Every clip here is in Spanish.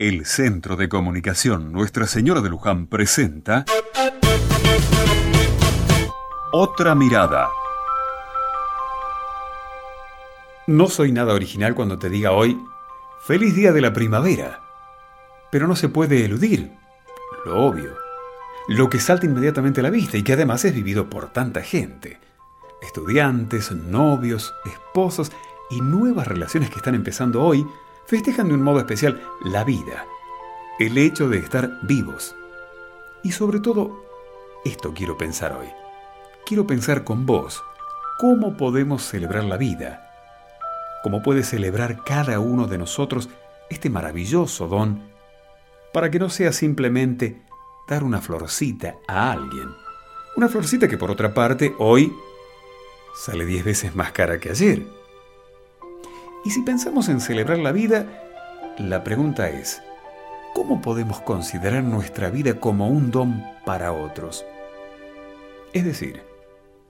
El Centro de Comunicación Nuestra Señora de Luján presenta Otra Mirada. No soy nada original cuando te diga hoy Feliz Día de la Primavera. Pero no se puede eludir lo obvio, lo que salta inmediatamente a la vista y que además es vivido por tanta gente. Estudiantes, novios, esposos y nuevas relaciones que están empezando hoy festejan de un modo especial la vida, el hecho de estar vivos. Y sobre todo, esto quiero pensar hoy. Quiero pensar con vos, ¿cómo podemos celebrar la vida? ¿Cómo puede celebrar cada uno de nosotros este maravilloso don para que no sea simplemente dar una florcita a alguien? Una florcita que por otra parte hoy sale diez veces más cara que ayer. Y si pensamos en celebrar la vida, la pregunta es, ¿cómo podemos considerar nuestra vida como un don para otros? Es decir,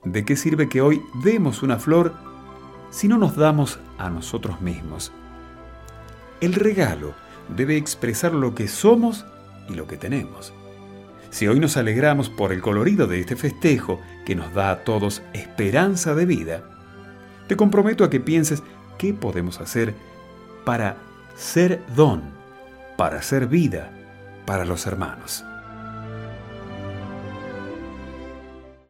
¿de qué sirve que hoy demos una flor si no nos damos a nosotros mismos? El regalo debe expresar lo que somos y lo que tenemos. Si hoy nos alegramos por el colorido de este festejo que nos da a todos esperanza de vida, te comprometo a que pienses qué podemos hacer para ser don, para ser vida para los hermanos.